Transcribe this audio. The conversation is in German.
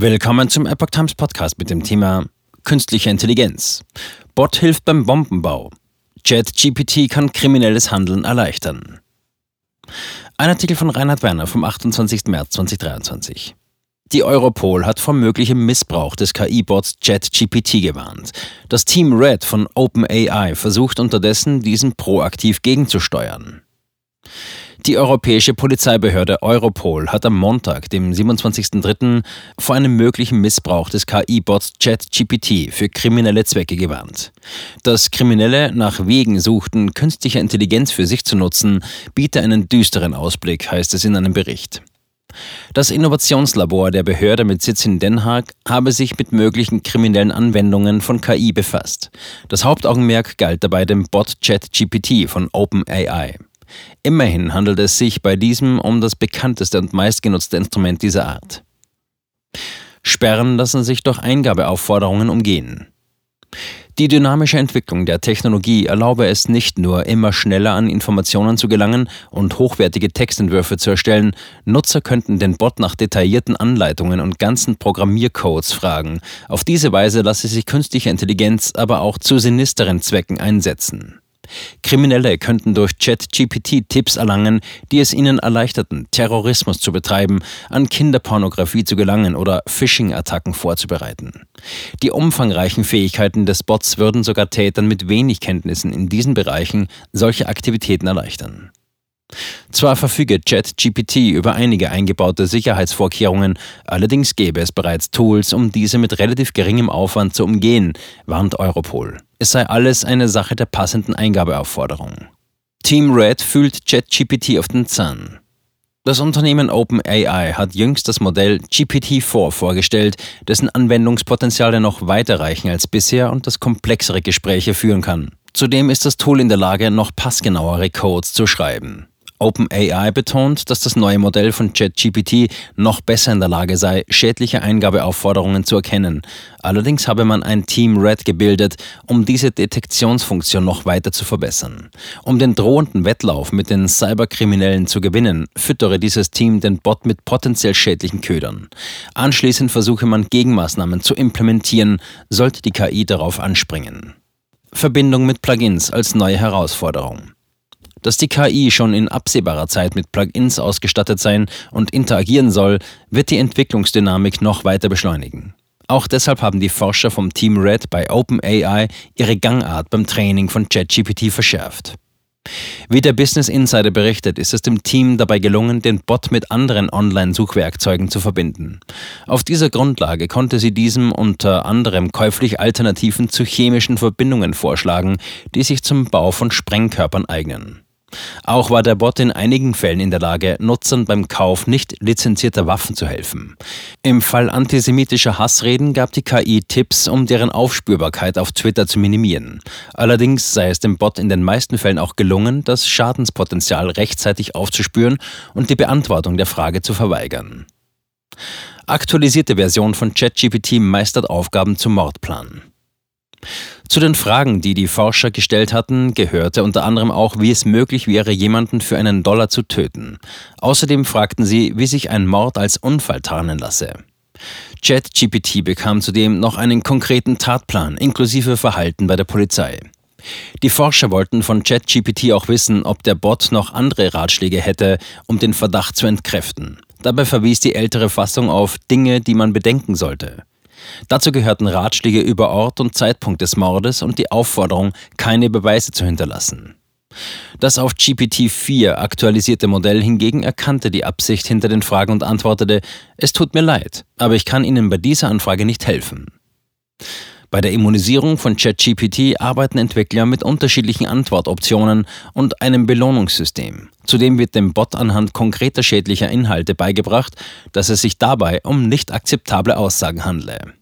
Willkommen zum Epoch Times Podcast mit dem Thema Künstliche Intelligenz. Bot hilft beim Bombenbau. ChatGPT kann kriminelles Handeln erleichtern. Ein Artikel von Reinhard Werner vom 28. März 2023. Die Europol hat vor möglichem Missbrauch des KI-Bots ChatGPT gewarnt. Das Team Red von OpenAI versucht unterdessen, diesen proaktiv gegenzusteuern. Die europäische Polizeibehörde Europol hat am Montag, dem 27.03., vor einem möglichen Missbrauch des KI-Bots ChatGPT für kriminelle Zwecke gewarnt. Dass Kriminelle nach Wegen suchten, künstliche Intelligenz für sich zu nutzen, biete einen düsteren Ausblick, heißt es in einem Bericht. Das Innovationslabor der Behörde mit Sitz in Den Haag habe sich mit möglichen kriminellen Anwendungen von KI befasst. Das Hauptaugenmerk galt dabei dem Bot ChatGPT von OpenAI. Immerhin handelt es sich bei diesem um das bekannteste und meistgenutzte Instrument dieser Art. Sperren lassen sich durch Eingabeaufforderungen umgehen. Die dynamische Entwicklung der Technologie erlaube es nicht nur, immer schneller an Informationen zu gelangen und hochwertige Textentwürfe zu erstellen, Nutzer könnten den Bot nach detaillierten Anleitungen und ganzen Programmiercodes fragen. Auf diese Weise lasse sich künstliche Intelligenz aber auch zu sinisteren Zwecken einsetzen. Kriminelle könnten durch ChatGPT Tipps erlangen, die es ihnen erleichterten, Terrorismus zu betreiben, an Kinderpornografie zu gelangen oder Phishing-Attacken vorzubereiten. Die umfangreichen Fähigkeiten des Bots würden sogar Tätern mit wenig Kenntnissen in diesen Bereichen solche Aktivitäten erleichtern. Zwar verfüge ChatGPT über einige eingebaute Sicherheitsvorkehrungen, allerdings gäbe es bereits Tools, um diese mit relativ geringem Aufwand zu umgehen, warnt Europol. Es sei alles eine Sache der passenden Eingabeaufforderung. Team Red fühlt ChatGPT auf den Zahn. Das Unternehmen OpenAI hat jüngst das Modell GPT-4 vorgestellt, dessen Anwendungspotenziale noch weiter reichen als bisher und das komplexere Gespräche führen kann. Zudem ist das Tool in der Lage, noch passgenauere Codes zu schreiben. OpenAI betont, dass das neue Modell von ChatGPT noch besser in der Lage sei, schädliche Eingabeaufforderungen zu erkennen. Allerdings habe man ein Team Red gebildet, um diese Detektionsfunktion noch weiter zu verbessern. Um den drohenden Wettlauf mit den Cyberkriminellen zu gewinnen, füttere dieses Team den Bot mit potenziell schädlichen Ködern. Anschließend versuche man Gegenmaßnahmen zu implementieren, sollte die KI darauf anspringen. Verbindung mit Plugins als neue Herausforderung. Dass die KI schon in absehbarer Zeit mit Plugins ausgestattet sein und interagieren soll, wird die Entwicklungsdynamik noch weiter beschleunigen. Auch deshalb haben die Forscher vom Team Red bei OpenAI ihre Gangart beim Training von ChatGPT verschärft. Wie der Business Insider berichtet, ist es dem Team dabei gelungen, den Bot mit anderen Online-Suchwerkzeugen zu verbinden. Auf dieser Grundlage konnte sie diesem unter anderem käuflich Alternativen zu chemischen Verbindungen vorschlagen, die sich zum Bau von Sprengkörpern eignen. Auch war der Bot in einigen Fällen in der Lage, Nutzern beim Kauf nicht lizenzierter Waffen zu helfen. Im Fall antisemitischer Hassreden gab die KI Tipps, um deren Aufspürbarkeit auf Twitter zu minimieren. Allerdings sei es dem Bot in den meisten Fällen auch gelungen, das Schadenspotenzial rechtzeitig aufzuspüren und die Beantwortung der Frage zu verweigern. Aktualisierte Version von ChatGPT meistert Aufgaben zum Mordplan. Zu den Fragen, die die Forscher gestellt hatten, gehörte unter anderem auch, wie es möglich wäre, jemanden für einen Dollar zu töten. Außerdem fragten sie, wie sich ein Mord als Unfall tarnen lasse. ChatGPT bekam zudem noch einen konkreten Tatplan inklusive Verhalten bei der Polizei. Die Forscher wollten von ChatGPT auch wissen, ob der Bot noch andere Ratschläge hätte, um den Verdacht zu entkräften. Dabei verwies die ältere Fassung auf Dinge, die man bedenken sollte. Dazu gehörten Ratschläge über Ort und Zeitpunkt des Mordes und die Aufforderung, keine Beweise zu hinterlassen. Das auf GPT-4 aktualisierte Modell hingegen erkannte die Absicht hinter den Fragen und antwortete, es tut mir leid, aber ich kann Ihnen bei dieser Anfrage nicht helfen. Bei der Immunisierung von ChatGPT arbeiten Entwickler mit unterschiedlichen Antwortoptionen und einem Belohnungssystem. Zudem wird dem Bot anhand konkreter schädlicher Inhalte beigebracht, dass es sich dabei um nicht akzeptable Aussagen handle.